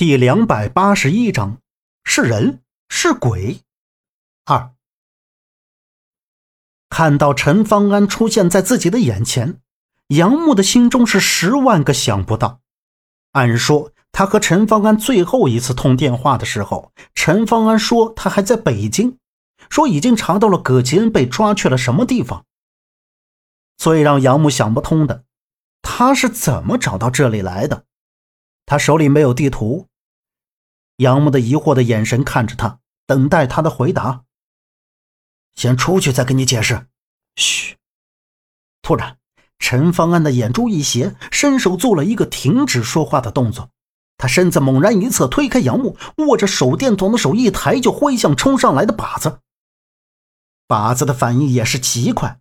第两百八十一章，是人是鬼？二看到陈方安出现在自己的眼前，杨木的心中是十万个想不到。按说他和陈方安最后一次通电话的时候，陈方安说他还在北京，说已经查到了葛吉恩被抓去了什么地方。最让杨木想不通的，他是怎么找到这里来的？他手里没有地图。杨木的疑惑的眼神看着他，等待他的回答。先出去再跟你解释。嘘。突然，陈方安的眼珠一斜，伸手做了一个停止说话的动作。他身子猛然一侧，推开杨木，握着手电筒的手一抬，就挥向冲上来的靶子。靶子的反应也是极快，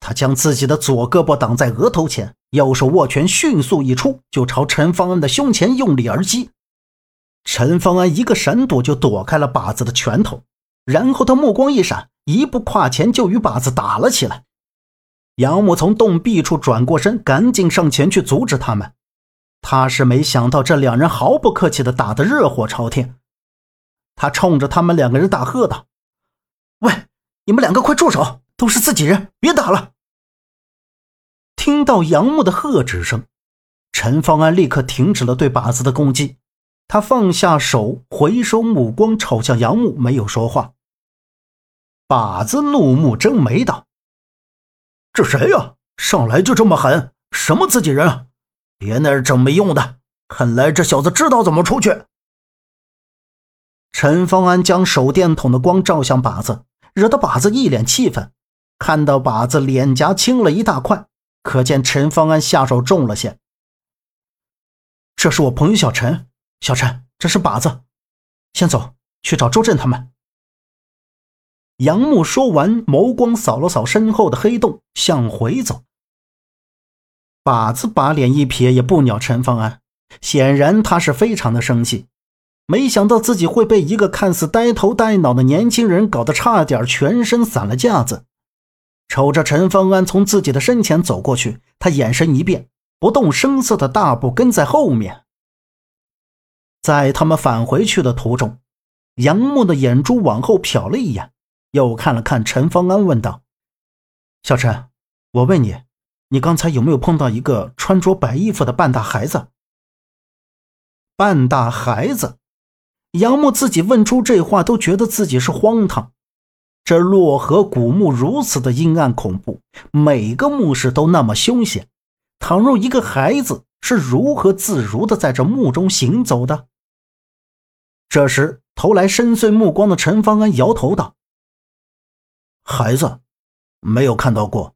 他将自己的左胳膊挡在额头前，右手握拳迅速一出，就朝陈方安的胸前用力而击。陈方安一个闪躲就躲开了靶子的拳头，然后他目光一闪，一步跨前就与靶子打了起来。杨木从洞壁处转过身，赶紧上前去阻止他们。他是没想到这两人毫不客气的打得热火朝天。他冲着他们两个人大喝道：“喂，你们两个快住手！都是自己人，别打了！”听到杨木的喝止声，陈方安立刻停止了对靶子的攻击。他放下手，回收目光，瞅向杨木，没有说话。靶子怒目睁眉道：“这谁呀？上来就这么狠？什么自己人啊？别那儿整没用的！看来这小子知道怎么出去。”陈方安将手电筒的光照向靶子，惹得靶子一脸气愤。看到靶子脸颊青了一大块，可见陈方安下手重了些。这是我朋友小陈。小陈，这是靶子，先走去找周震他们。杨木说完，眸光扫了扫身后的黑洞，向回走。靶子把脸一撇，也不鸟陈方安，显然他是非常的生气，没想到自己会被一个看似呆头呆脑的年轻人搞得差点全身散了架子。瞅着陈方安从自己的身前走过去，他眼神一变，不动声色的大步跟在后面。在他们返回去的途中，杨木的眼珠往后瞟了一眼，又看了看陈方安，问道：“小陈，我问你，你刚才有没有碰到一个穿着白衣服的半大孩子？”半大孩子，杨木自己问出这话，都觉得自己是荒唐。这洛河古墓如此的阴暗恐怖，每个墓室都那么凶险，倘若一个孩子是如何自如的在这墓中行走的？这时，投来深邃目光的陈方安摇头道：“孩子，没有看到过。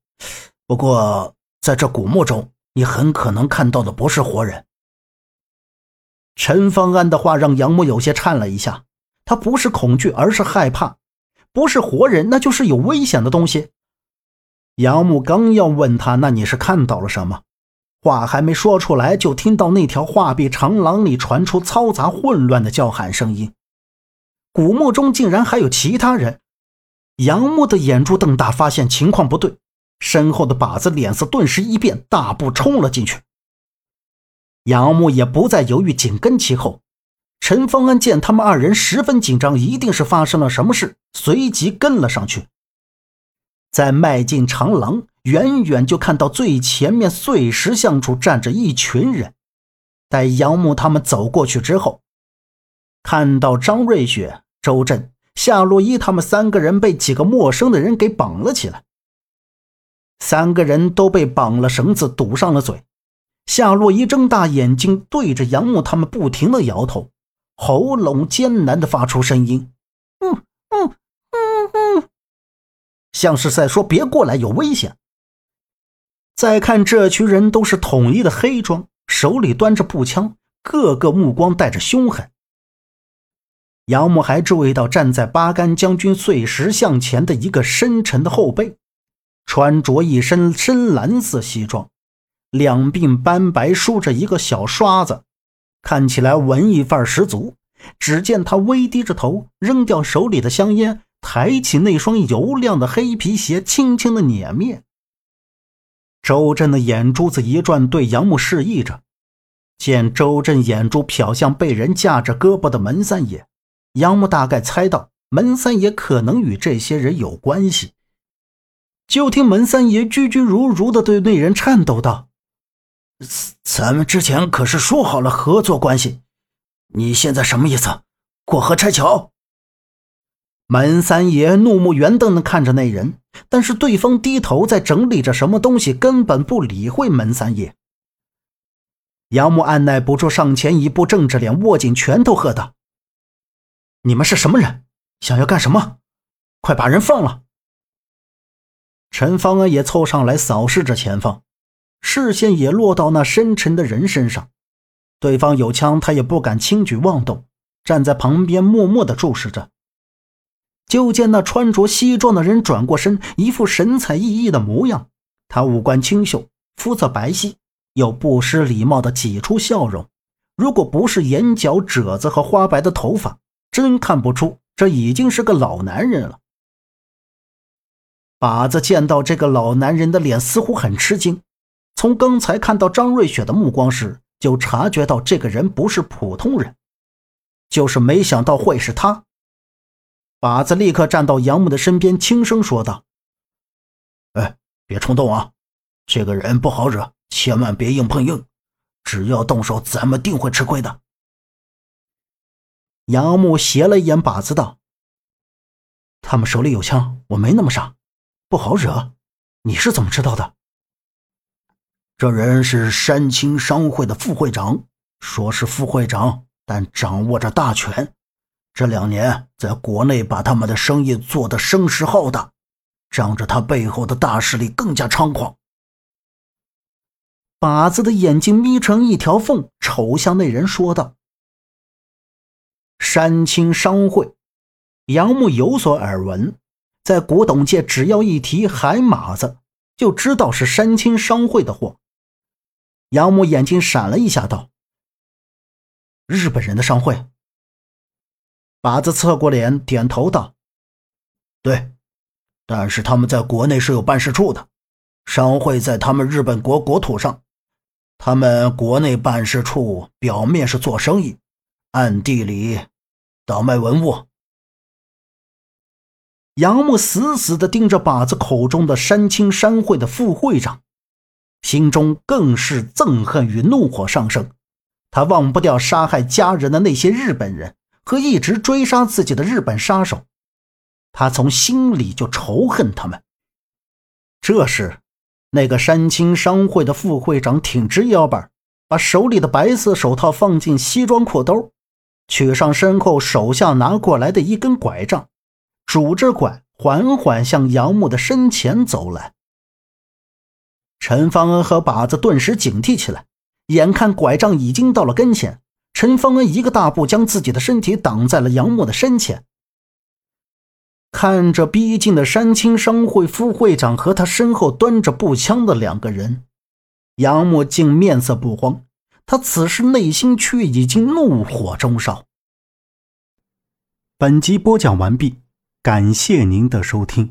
不过，在这古墓中，你很可能看到的不是活人。”陈方安的话让杨木有些颤了一下，他不是恐惧，而是害怕。不是活人，那就是有危险的东西。杨木刚要问他：“那你是看到了什么？”话还没说出来，就听到那条画壁长廊里传出嘈杂混乱的叫喊声音。古墓中竟然还有其他人！杨木的眼珠瞪大，发现情况不对，身后的靶子脸色顿时一变，大步冲了进去。杨木也不再犹豫，紧跟其后。陈方安见他们二人十分紧张，一定是发生了什么事，随即跟了上去。在迈进长廊。远远就看到最前面碎石像处站着一群人。待杨木他们走过去之后，看到张瑞雪、周震、夏洛伊他们三个人被几个陌生的人给绑了起来。三个人都被绑了绳子，堵上了嘴。夏洛伊睁大眼睛对着杨木他们不停的摇头，喉咙艰难的发出声音：“嗯嗯嗯嗯，像是在说别过来，有危险。”再看这群人都是统一的黑装，手里端着步枪，个个目光带着凶狠。杨木还注意到站在八杆将军碎石像前的一个深沉的后背，穿着一身深蓝色西装，两鬓斑白，梳着一个小刷子，看起来文艺范儿十足。只见他微低着头，扔掉手里的香烟，抬起那双油亮的黑皮鞋，轻轻的碾灭。周震的眼珠子一转，对杨木示意着：“见周震眼珠瞟向被人架着胳膊的门三爷，杨木大概猜到门三爷可能与这些人有关系。就听门三爷句句如如的对那人颤抖道：“咱们之前可是说好了合作关系，你现在什么意思？过河拆桥？”门三爷怒目圆瞪的看着那人，但是对方低头在整理着什么东西，根本不理会门三爷。杨木按耐不住，上前一步，正着脸，握紧拳头，喝道：“你们是什么人？想要干什么？快把人放了！”陈方安也凑上来扫视着前方，视线也落到那深沉的人身上。对方有枪，他也不敢轻举妄动，站在旁边默默的注视着。就见那穿着西装的人转过身，一副神采奕奕的模样。他五官清秀，肤色白皙，又不失礼貌的挤出笑容。如果不是眼角褶子和花白的头发，真看不出这已经是个老男人了。把子见到这个老男人的脸，似乎很吃惊。从刚才看到张瑞雪的目光时，就察觉到这个人不是普通人，就是没想到会是他。把子立刻站到杨木的身边，轻声说道：“哎，别冲动啊，这个人不好惹，千万别硬碰硬。只要动手，咱们定会吃亏的。”杨木斜了一眼把子，道：“他们手里有枪，我没那么傻，不好惹。你是怎么知道的？”这人是山青商会的副会长，说是副会长，但掌握着大权。这两年，在国内把他们的生意做得声势浩大，仗着他背后的大势力更加猖狂。把子的眼睛眯成一条缝，瞅向那人说道：“山青商会，杨木有所耳闻，在古董界，只要一提海马子，就知道是山青商会的货。”杨木眼睛闪了一下，道：“日本人的商会。”把子侧过脸，点头道：“对，但是他们在国内是有办事处的，商会在他们日本国国土上。他们国内办事处表面是做生意，暗地里倒卖文物。”杨木死死地盯着把子口中的山青商会的副会长，心中更是憎恨与怒火上升。他忘不掉杀害家人的那些日本人。和一直追杀自己的日本杀手，他从心里就仇恨他们。这时，那个山青商会的副会长挺直腰板，把手里的白色手套放进西装裤兜，取上身后手下拿过来的一根拐杖，拄着拐缓缓向杨木的身前走来。陈方恩和把子顿时警惕起来，眼看拐杖已经到了跟前。陈方恩一个大步将自己的身体挡在了杨木的身前，看着逼近的山青商会副会长和他身后端着步枪的两个人，杨木竟面色不慌，他此时内心却已经怒火中烧。本集播讲完毕，感谢您的收听。